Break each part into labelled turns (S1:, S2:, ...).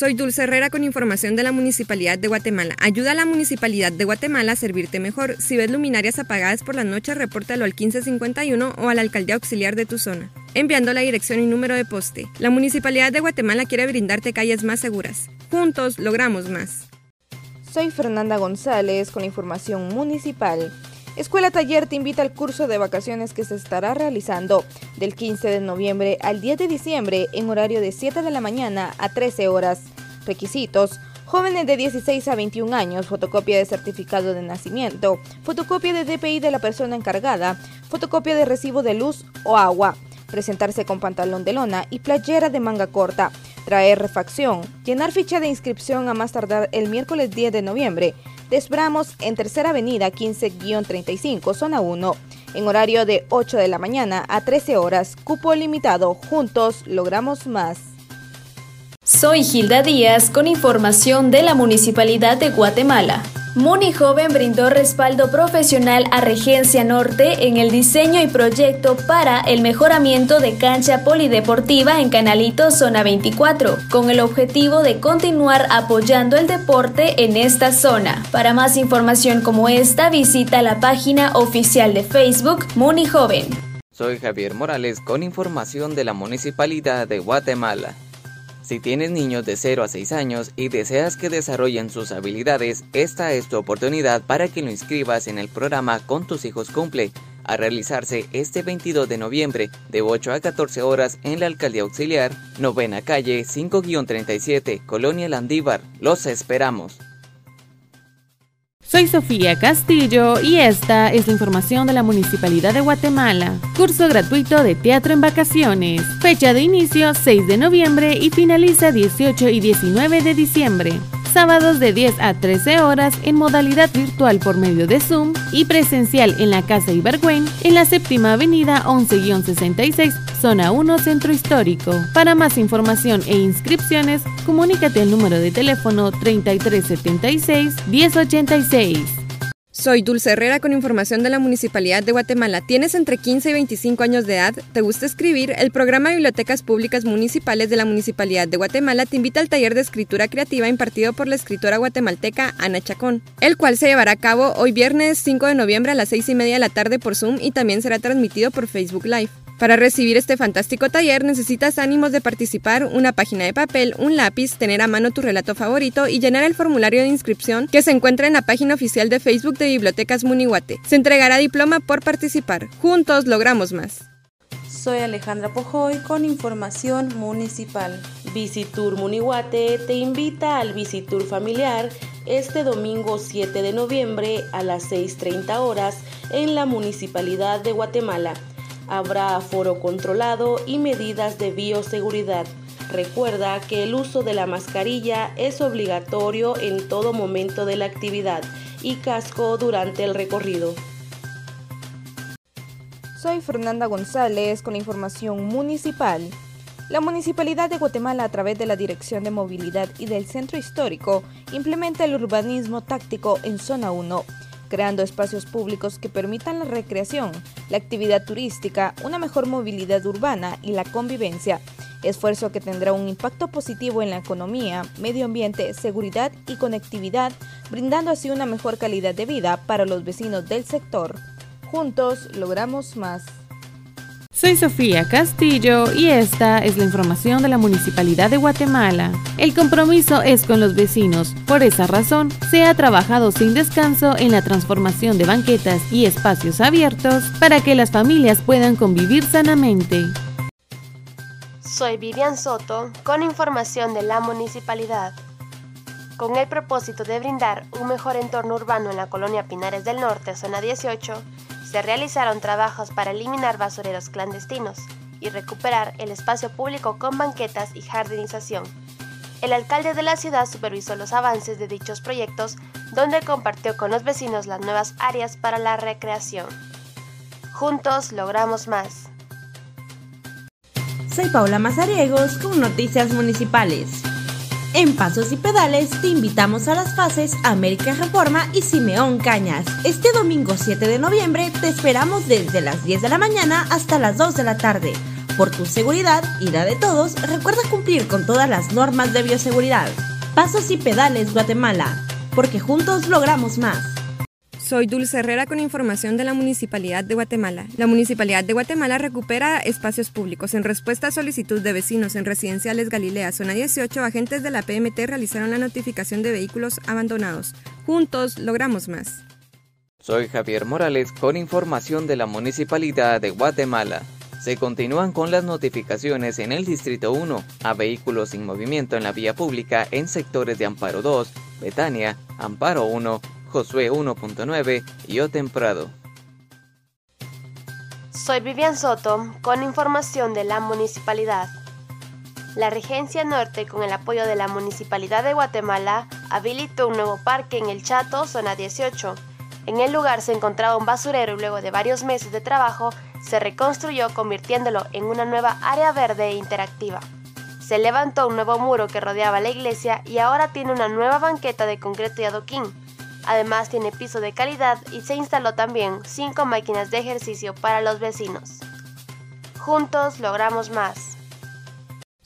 S1: Soy Dulce Herrera con información de la Municipalidad de Guatemala. Ayuda a la Municipalidad de Guatemala a servirte mejor. Si ves luminarias apagadas por las noches, repórtalo al 1551 o a la alcaldía auxiliar de tu zona, enviando la dirección y número de poste. La Municipalidad de Guatemala quiere brindarte calles más seguras. Juntos logramos más.
S2: Soy Fernanda González con información municipal. Escuela Taller te invita al curso de vacaciones que se estará realizando del 15 de noviembre al 10 de diciembre en horario de 7 de la mañana a 13 horas. Requisitos. Jóvenes de 16 a 21 años, fotocopia de certificado de nacimiento, fotocopia de DPI de la persona encargada, fotocopia de recibo de luz o agua, presentarse con pantalón de lona y playera de manga corta, traer refacción, llenar ficha de inscripción a más tardar el miércoles 10 de noviembre, Desbramos en Tercera Avenida 15-35, zona 1, en horario de 8 de la mañana a 13 horas, cupo limitado, juntos logramos más.
S3: Soy Gilda Díaz con información de la Municipalidad de Guatemala. Muni Joven brindó respaldo profesional a Regencia Norte en el diseño y proyecto para el mejoramiento de cancha polideportiva en Canalito Zona 24, con el objetivo de continuar apoyando el deporte en esta zona. Para más información como esta, visita la página oficial de Facebook Muni Joven.
S4: Soy Javier Morales con información de la Municipalidad de Guatemala. Si tienes niños de 0 a 6 años y deseas que desarrollen sus habilidades, esta es tu oportunidad para que lo inscribas en el programa Con tus hijos cumple, a realizarse este 22 de noviembre de 8 a 14 horas en la Alcaldía Auxiliar, novena calle 5-37, Colonia Landívar. Los esperamos.
S5: Soy Sofía Castillo y esta es la información de la Municipalidad de Guatemala. Curso gratuito de teatro en vacaciones. Fecha de inicio 6 de noviembre y finaliza 18 y 19 de diciembre sábados de 10 a 13 horas en modalidad virtual por medio de Zoom y presencial en la Casa Ibergüen en la séptima avenida 11-66, zona 1 Centro Histórico. Para más información e inscripciones, comunícate al número de teléfono 3376 1086.
S1: Soy Dulce Herrera con información de la Municipalidad de Guatemala. ¿Tienes entre 15 y 25 años de edad? ¿Te gusta escribir? El programa Bibliotecas Públicas Municipales de la Municipalidad de Guatemala te invita al taller de escritura creativa impartido por la escritora guatemalteca Ana Chacón, el cual se llevará a cabo hoy viernes 5 de noviembre a las 6 y media de la tarde por Zoom y también será transmitido por Facebook Live. Para recibir este fantástico taller necesitas ánimos de participar, una página de papel, un lápiz, tener a mano tu relato favorito y llenar el formulario de inscripción que se encuentra en la página oficial de Facebook de Bibliotecas Munihuate. Se entregará diploma por participar. Juntos logramos más.
S6: Soy Alejandra Pojoy con información municipal. Visitur Munihuate te invita al Visitur familiar este domingo 7 de noviembre a las 6.30 horas en la Municipalidad de Guatemala Habrá aforo controlado y medidas de bioseguridad. Recuerda que el uso de la mascarilla es obligatorio en todo momento de la actividad y casco durante el recorrido.
S2: Soy Fernanda González con información municipal. La Municipalidad de Guatemala a través de la Dirección de Movilidad y del Centro Histórico implementa el urbanismo táctico en Zona 1 creando espacios públicos que permitan la recreación, la actividad turística, una mejor movilidad urbana y la convivencia, esfuerzo que tendrá un impacto positivo en la economía, medio ambiente, seguridad y conectividad, brindando así una mejor calidad de vida para los vecinos del sector. Juntos logramos más.
S5: Soy Sofía Castillo y esta es la información de la Municipalidad de Guatemala. El compromiso es con los vecinos. Por esa razón, se ha trabajado sin descanso en la transformación de banquetas y espacios abiertos para que las familias puedan convivir sanamente.
S7: Soy Vivian Soto con información de la municipalidad. Con el propósito de brindar un mejor entorno urbano en la colonia Pinares del Norte, zona 18, se realizaron trabajos para eliminar basureros clandestinos y recuperar el espacio público con banquetas y jardinización. El alcalde de la ciudad supervisó los avances de dichos proyectos, donde compartió con los vecinos las nuevas áreas para la recreación. Juntos logramos más.
S8: Soy Paula Mazariegos con Noticias Municipales. En Pasos y Pedales te invitamos a las fases América Reforma y Simeón Cañas. Este domingo 7 de noviembre te esperamos desde las 10 de la mañana hasta las 2 de la tarde. Por tu seguridad y la de todos, recuerda cumplir con todas las normas de bioseguridad. Pasos y pedales Guatemala, porque juntos logramos más.
S1: Soy Dulce Herrera con información de la Municipalidad de Guatemala. La Municipalidad de Guatemala recupera espacios públicos. En respuesta a solicitud de vecinos en residenciales Galilea, zona 18, agentes de la PMT realizaron la notificación de vehículos abandonados. Juntos logramos más.
S4: Soy Javier Morales con información de la Municipalidad de Guatemala. Se continúan con las notificaciones en el Distrito 1 a vehículos sin movimiento en la vía pública en sectores de Amparo 2, Betania, Amparo 1, Josué 1.9 y O Temprado.
S7: Soy Vivian Soto con información de la municipalidad. La Regencia Norte, con el apoyo de la Municipalidad de Guatemala, habilitó un nuevo parque en El Chato, zona 18. En el lugar se encontraba un basurero y luego de varios meses de trabajo se reconstruyó convirtiéndolo en una nueva área verde e interactiva. Se levantó un nuevo muro que rodeaba la iglesia y ahora tiene una nueva banqueta de concreto y adoquín. Además tiene piso de calidad y se instaló también 5 máquinas de ejercicio para los vecinos. Juntos logramos más.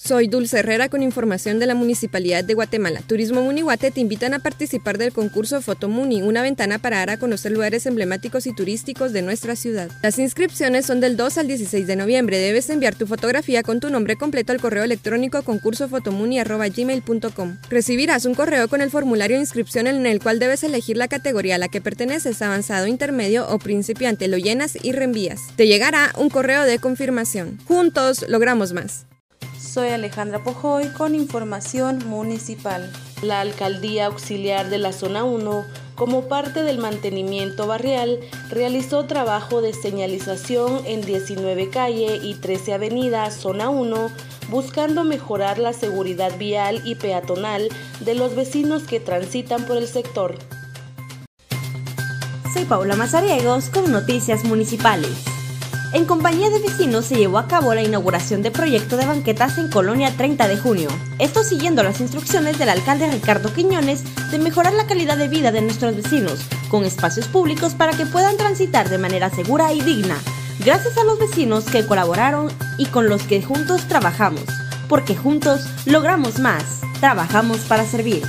S1: Soy Dulce Herrera con información de la Municipalidad de Guatemala. Turismo Munihuate te invitan a participar del concurso Fotomuni, una ventana para dar a conocer lugares emblemáticos y turísticos de nuestra ciudad. Las inscripciones son del 2 al 16 de noviembre. Debes enviar tu fotografía con tu nombre completo al correo electrónico concursofotomuni.gmail.com. Recibirás un correo con el formulario de inscripción en el cual debes elegir la categoría a la que perteneces, avanzado, intermedio o principiante. Lo llenas y reenvías. Te llegará un correo de confirmación. Juntos logramos más.
S6: Soy Alejandra Pojoy con información municipal. La Alcaldía Auxiliar de la Zona 1, como parte del mantenimiento barrial, realizó trabajo de señalización en 19 calle y 13 avenida Zona 1, buscando mejorar la seguridad vial y peatonal de los vecinos que transitan por el sector.
S8: Soy Paula Mazariegos con Noticias Municipales. En compañía de vecinos se llevó a cabo la inauguración de proyecto de banquetas en Colonia 30 de junio. Esto siguiendo las instrucciones del alcalde Ricardo Quiñones de mejorar la calidad de vida de nuestros vecinos, con espacios públicos para que puedan transitar de manera segura y digna. Gracias a los vecinos que colaboraron y con los que juntos trabajamos, porque juntos logramos más. Trabajamos para servir.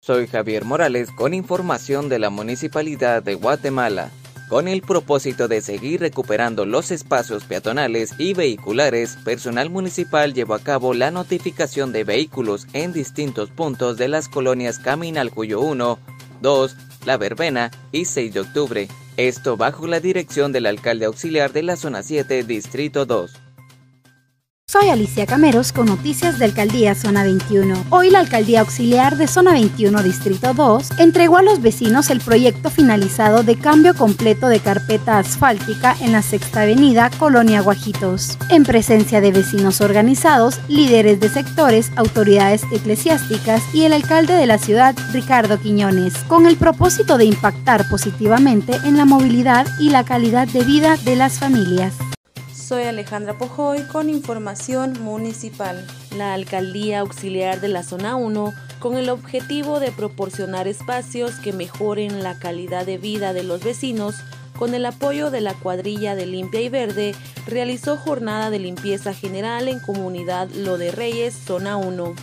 S4: Soy Javier Morales con información de la Municipalidad de Guatemala con el propósito de seguir recuperando los espacios peatonales y vehiculares, personal municipal llevó a cabo la notificación de vehículos en distintos puntos de las colonias Caminalcuyo 1, 2, La Verbena y 6 de octubre. Esto bajo la dirección del alcalde auxiliar de la zona 7, Distrito 2.
S9: Soy Alicia Cameros con noticias de Alcaldía Zona 21. Hoy la Alcaldía Auxiliar de Zona 21 Distrito 2 entregó a los vecinos el proyecto finalizado de cambio completo de carpeta asfáltica en la Sexta Avenida, Colonia Guajitos, en presencia de vecinos organizados, líderes de sectores, autoridades eclesiásticas y el alcalde de la ciudad, Ricardo Quiñones, con el propósito de impactar positivamente en la movilidad y la calidad de vida de las familias.
S6: Soy Alejandra Pojoy con información municipal. La Alcaldía Auxiliar de la Zona 1, con el objetivo de proporcionar espacios que mejoren la calidad de vida de los vecinos, con el apoyo de la cuadrilla de Limpia y Verde, realizó jornada de limpieza general en comunidad Lo de Reyes, Zona 1.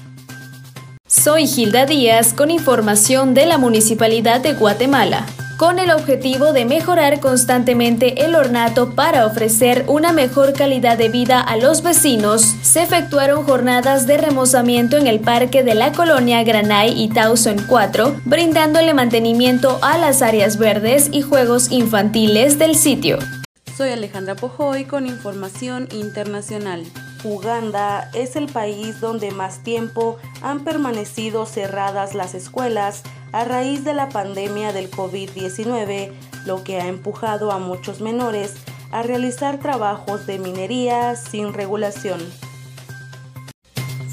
S3: Soy Gilda Díaz con información de la Municipalidad de Guatemala con el objetivo de mejorar constantemente el ornato para ofrecer una mejor calidad de vida a los vecinos, se efectuaron jornadas de remozamiento en el parque de la colonia Granay y Tauson 4, brindándole mantenimiento a las áreas verdes y juegos infantiles del sitio.
S6: Soy Alejandra Pojoy con información internacional. Uganda es el país donde más tiempo han permanecido cerradas las escuelas a raíz de la pandemia del COVID-19, lo que ha empujado a muchos menores a realizar trabajos de minería sin regulación.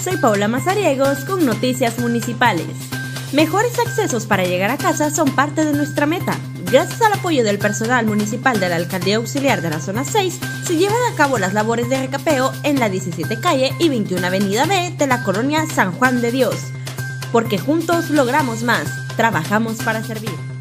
S8: Soy Paula Mazariegos con Noticias Municipales. Mejores accesos para llegar a casa son parte de nuestra meta. Gracias al apoyo del personal municipal de la Alcaldía Auxiliar de la Zona 6, se llevan a cabo las labores de recapeo en la 17 calle y 21 avenida B de la colonia San Juan de Dios. Porque juntos logramos más. Trabajamos para servir.